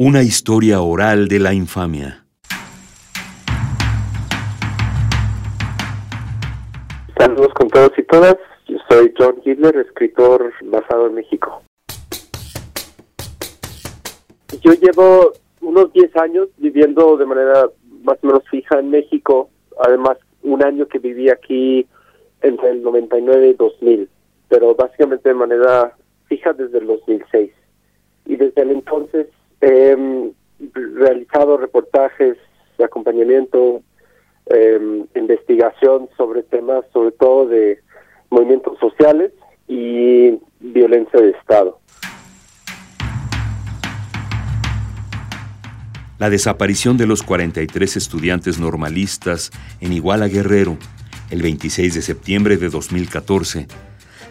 Una historia oral de la infamia. Saludos con todos y todas. Yo soy John Hitler, escritor basado en México. Yo llevo unos 10 años viviendo de manera más o menos fija en México. Además, un año que viví aquí entre el 99 y 2000, pero básicamente de manera fija desde el 2006. Y desde el entonces He realizado reportajes de acompañamiento, eh, investigación sobre temas, sobre todo de movimientos sociales y violencia de Estado. La desaparición de los 43 estudiantes normalistas en Iguala Guerrero el 26 de septiembre de 2014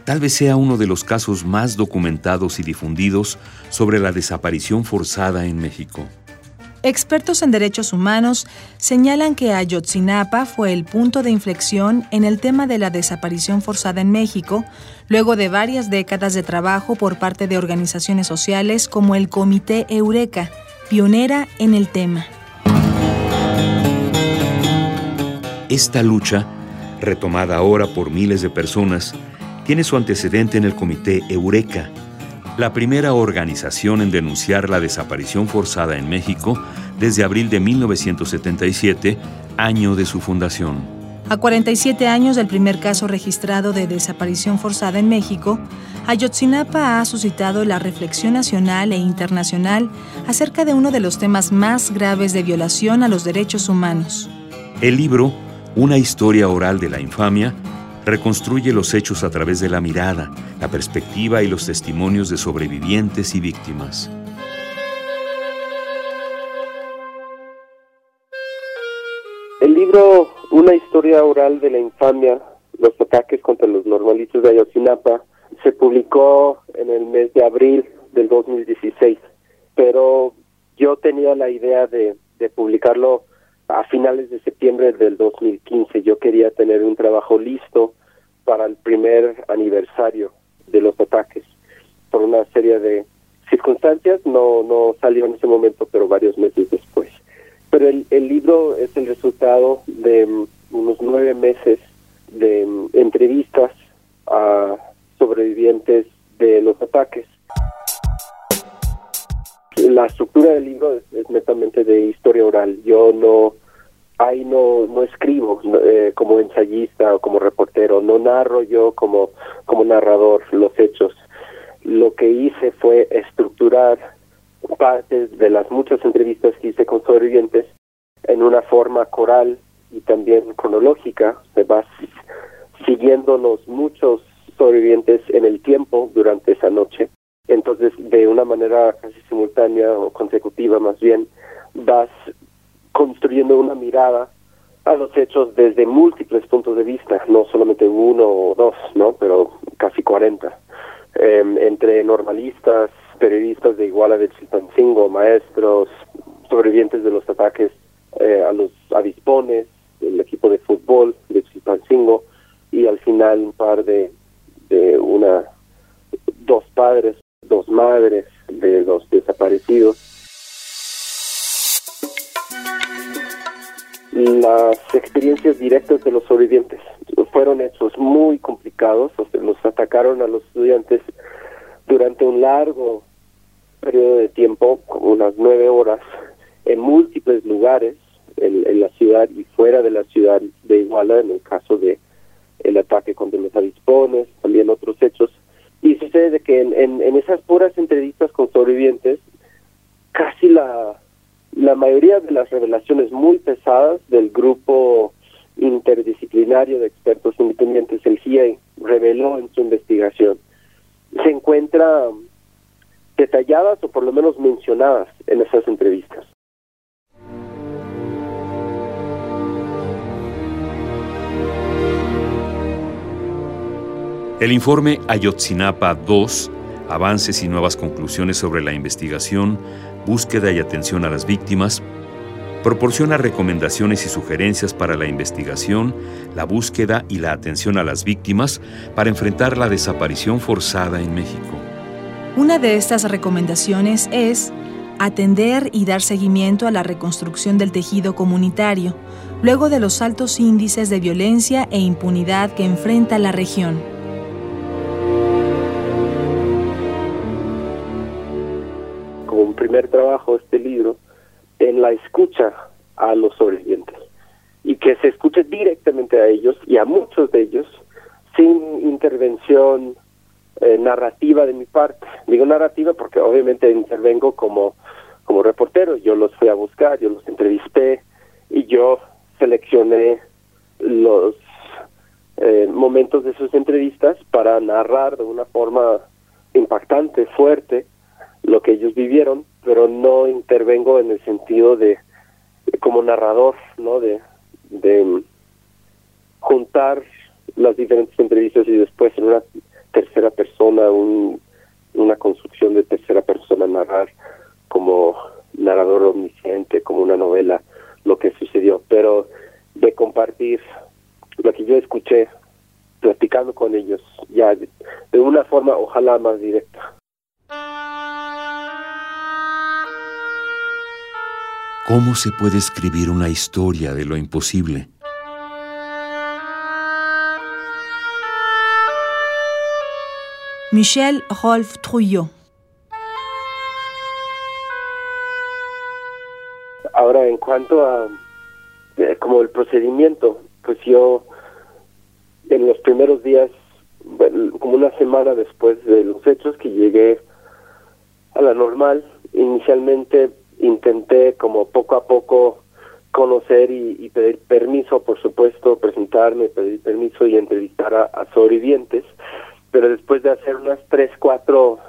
tal vez sea uno de los casos más documentados y difundidos sobre la desaparición forzada en México. Expertos en derechos humanos señalan que Ayotzinapa fue el punto de inflexión en el tema de la desaparición forzada en México, luego de varias décadas de trabajo por parte de organizaciones sociales como el Comité Eureka, pionera en el tema. Esta lucha, retomada ahora por miles de personas, tiene su antecedente en el Comité Eureka, la primera organización en denunciar la desaparición forzada en México desde abril de 1977, año de su fundación. A 47 años del primer caso registrado de desaparición forzada en México, Ayotzinapa ha suscitado la reflexión nacional e internacional acerca de uno de los temas más graves de violación a los derechos humanos. El libro, Una historia oral de la infamia, reconstruye los hechos a través de la mirada, la perspectiva y los testimonios de sobrevivientes y víctimas. El libro Una historia oral de la infamia, los ataques contra los normalistas de Ayotzinapa, se publicó en el mes de abril del 2016, pero yo tenía la idea de, de publicarlo a finales de septiembre del 2015. Yo quería tener un trabajo listo para el primer aniversario de los ataques. Por una serie de circunstancias no, no salió en ese momento, pero varios meses después. Pero el, el libro es el resultado de mm, unos nueve meses de mm, entrevistas a sobrevivientes de los ataques. La estructura del libro es, netamente de historia oral. Yo no ahí no, no escribo eh, como ensayista o como reportero, no narro yo como, como narrador los hechos. Lo que hice fue estructurar partes de las muchas entrevistas que hice con sobrevivientes en una forma coral y también cronológica, se va siguiendo los muchos sobrevivientes en el tiempo durante esa noche. Entonces, de una manera casi simultánea o consecutiva más bien, vas construyendo una mirada a los hechos desde múltiples puntos de vista, no solamente uno o dos, ¿no? pero casi 40, em, entre normalistas, periodistas de Iguala de Chilpancingo, maestros, sobrevivientes de los ataques eh, a los avispones, el equipo de fútbol de Chilpancingo y al final un par de, de una, dos padres, dos madres de los desaparecidos las experiencias directas de los sobrevivientes. Fueron hechos muy complicados, o sea, los atacaron a los estudiantes durante un largo periodo de tiempo, como unas nueve horas, en múltiples lugares en, la ciudad y fuera de la ciudad de Iguala, en el caso de el ataque contra los avispones, también otros hechos. Y sucede que en, esas puras entrevistas con sobrevivientes, casi la mayoría de las revelaciones muy pesadas del grupo interdisciplinario de expertos independientes, el CIA, reveló en su investigación. Se encuentra detalladas o por lo menos mencionadas en esas entrevistas. El informe Ayotzinapa 2, Avances y nuevas conclusiones sobre la investigación, búsqueda y atención a las víctimas, proporciona recomendaciones y sugerencias para la investigación, la búsqueda y la atención a las víctimas para enfrentar la desaparición forzada en México. Una de estas recomendaciones es atender y dar seguimiento a la reconstrucción del tejido comunitario, luego de los altos índices de violencia e impunidad que enfrenta la región. Trabajo, este libro, en la escucha a los sobrevivientes y que se escuche directamente a ellos y a muchos de ellos sin intervención eh, narrativa de mi parte. Digo narrativa porque obviamente intervengo como, como reportero, yo los fui a buscar, yo los entrevisté y yo seleccioné los eh, momentos de sus entrevistas para narrar de una forma impactante, fuerte, lo que ellos vivieron, pero no intervengo en el sentido de, como narrador, ¿no? De, de juntar las diferentes entrevistas y después en una tercera persona, un, una construcción de tercera persona narrar como narrador omnisciente, como una novela, lo que sucedió, pero de compartir lo que yo escuché platicando con ellos ya de una forma ojalá más directa. ¿Cómo se puede escribir una historia de lo imposible? Michel Rolf Trouillot Ahora, en cuanto a eh, como el procedimiento, pues yo en los primeros días, como una semana después de los hechos, que llegué a la normal, inicialmente intenté como poco a poco conocer y, pedir permiso, por supuesto, presentarme, pedir permiso y entrevistar a, sobrevivientes, pero después de hacer unas tres, cuatro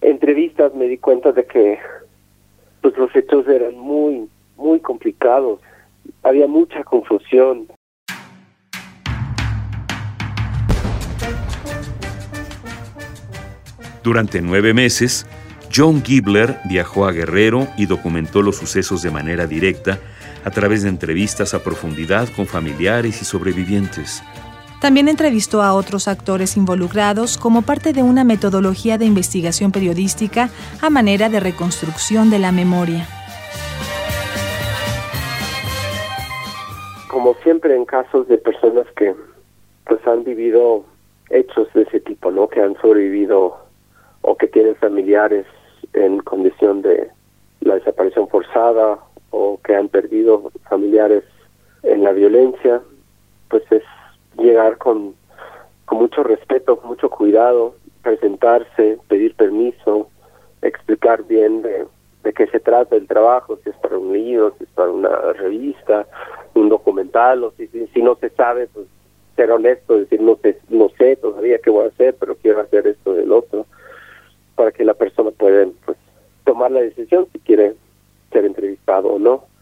entrevistas me di cuenta de que pues los hechos eran muy, muy complicados, había mucha confusión. Durante nueve meses, John Gibler viajó a Guerrero y documentó los sucesos de manera directa a través de entrevistas a profundidad con familiares y sobrevivientes. También entrevistó a otros actores involucrados como parte de una metodología de investigación periodística a manera de reconstrucción de la memoria. Como siempre en casos de personas que pues han vivido hechos de ese tipo, ¿no? Que han sobrevivido o que tienen familiares en condición de la desaparición forzada o que han perdido familiares en la violencia, pues es llegar con, con mucho respeto, mucho cuidado, presentarse, pedir permiso, explicar bien de, de qué se trata el trabajo, si es para un libro, si es para una revista, un documental, o si, si, no se sabe, pues ser honesto, decir no sé, no sé todavía qué voy a hacer, pero quiero hacer esto del otro para que la persona pueda pues, tomar la decisión si quiere ser entrevistado o no.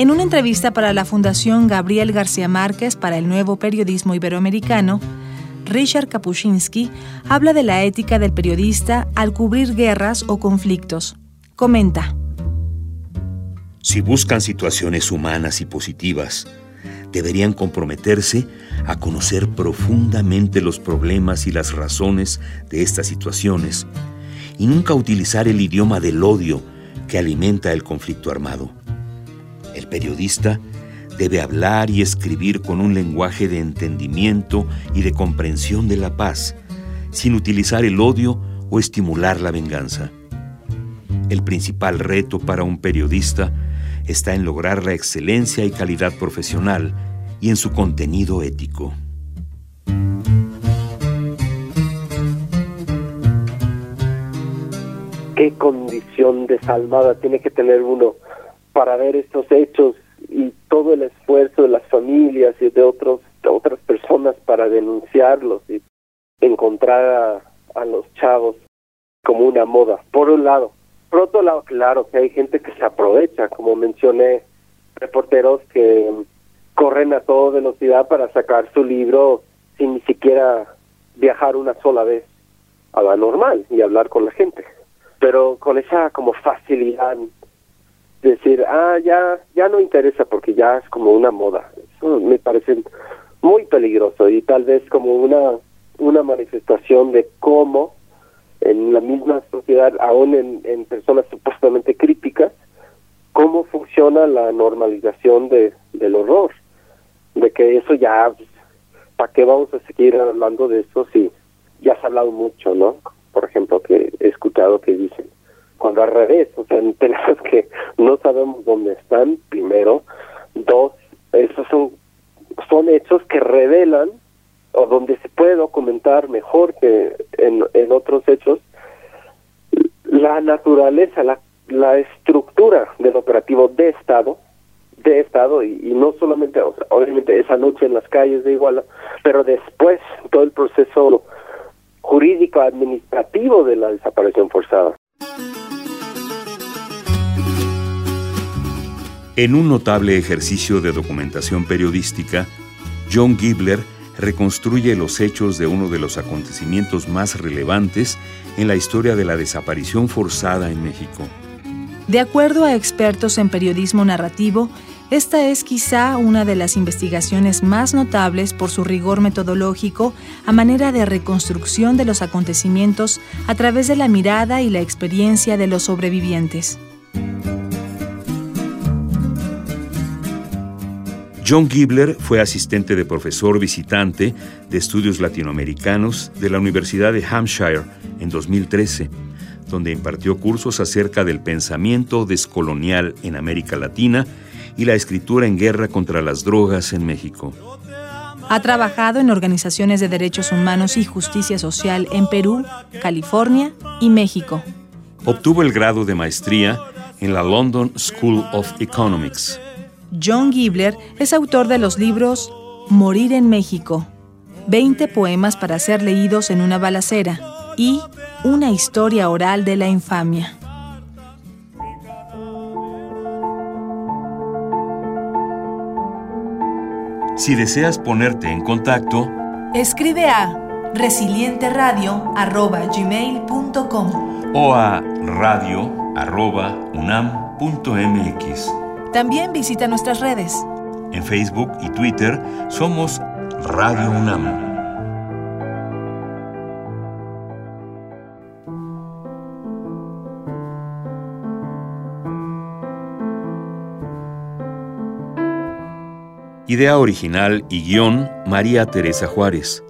En una entrevista para la Fundación Gabriel García Márquez para el Nuevo Periodismo Iberoamericano, Richard Kapuscinski habla de la ética del periodista al cubrir guerras o conflictos. Comenta. Si buscan situaciones humanas y positivas, deberían comprometerse a conocer profundamente los problemas y las razones de estas situaciones y nunca utilizar el idioma del odio que alimenta el conflicto armado. El periodista debe hablar y escribir con un lenguaje de entendimiento y de comprensión de la paz, sin utilizar el odio o estimular la venganza. El principal reto para un periodista está en lograr la excelencia y calidad profesional y en su contenido ético. ¿Qué condición desalmada tiene que tener uno para ver estos hechos y todo el esfuerzo de las familias y de otros de otras personas para denunciarlos y encontrar a, a los chavos como una moda, por un lado. Por otro lado, claro que hay gente que se aprovecha, como mencioné, reporteros que corren a toda velocidad para sacar su libro sin ni siquiera viajar una sola vez a la normal y hablar con la gente. Pero con esa como facilidad decir, ah, ya, ya no interesa porque ya es como una moda. Eso me parece muy peligroso y tal vez como una, una manifestación de cómo en la misma sociedad, aún en, personas supuestamente críticas, cómo funciona la normalización de, del horror. De que eso ya, ¿para qué vamos a seguir hablando de eso si ya se ha hablado mucho, ¿no? Por ejemplo, que he escuchado que dicen, cuando al revés, o sea, tenemos que no sabemos dónde están, primero. Dos, esos son, son hechos que revelan o donde se puede documentar mejor que en, en otros hechos la naturaleza, la, la estructura del operativo de Estado, de Estado, y, y no solamente, o sea, obviamente esa noche en las calles de Iguala, pero después todo el proceso jurídico administrativo de la desaparición forzada. En un notable ejercicio de documentación periodística, John Gibler reconstruye los hechos de uno de los acontecimientos más relevantes en la historia de la desaparición forzada en México. De acuerdo a expertos en periodismo narrativo, esta es quizá una de las investigaciones más notables por su rigor metodológico a manera de reconstrucción de los acontecimientos a través de la mirada y la experiencia de los sobrevivientes. John Gibler fue asistente de profesor visitante de estudios latinoamericanos de la Universidad de Hampshire en 2013, donde impartió cursos acerca del pensamiento descolonial en América Latina y la escritura en guerra contra las drogas en México. Ha trabajado en organizaciones de derechos humanos y justicia social en Perú, California y México. Obtuvo el grado de maestría en la London School of Economics. John Gibler es autor de los libros Morir en México, 20 poemas para ser leídos en una balacera y Una historia oral de la infamia. Si deseas ponerte en contacto, escribe a resilienteradio.gmail.com o a radio.unam.mx. También visita nuestras redes. En Facebook y Twitter somos Radio UNAM. Idea original y guion María Teresa Juárez.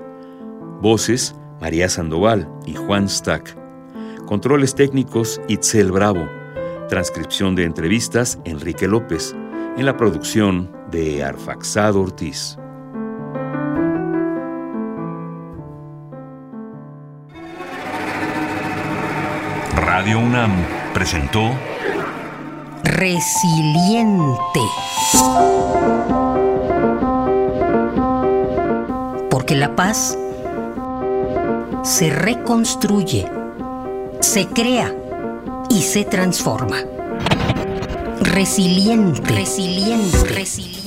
Voces María Sandoval y Juan Stack. Controles técnicos Itzel Bravo. Transcripción de entrevistas Enrique López. En la producción de Arfaxado Ortiz. Radio UNAM presentó Resiliente. Porque la paz se reconstruye, se crea y se transforma. Resiliente. Resiliente. Resiliente.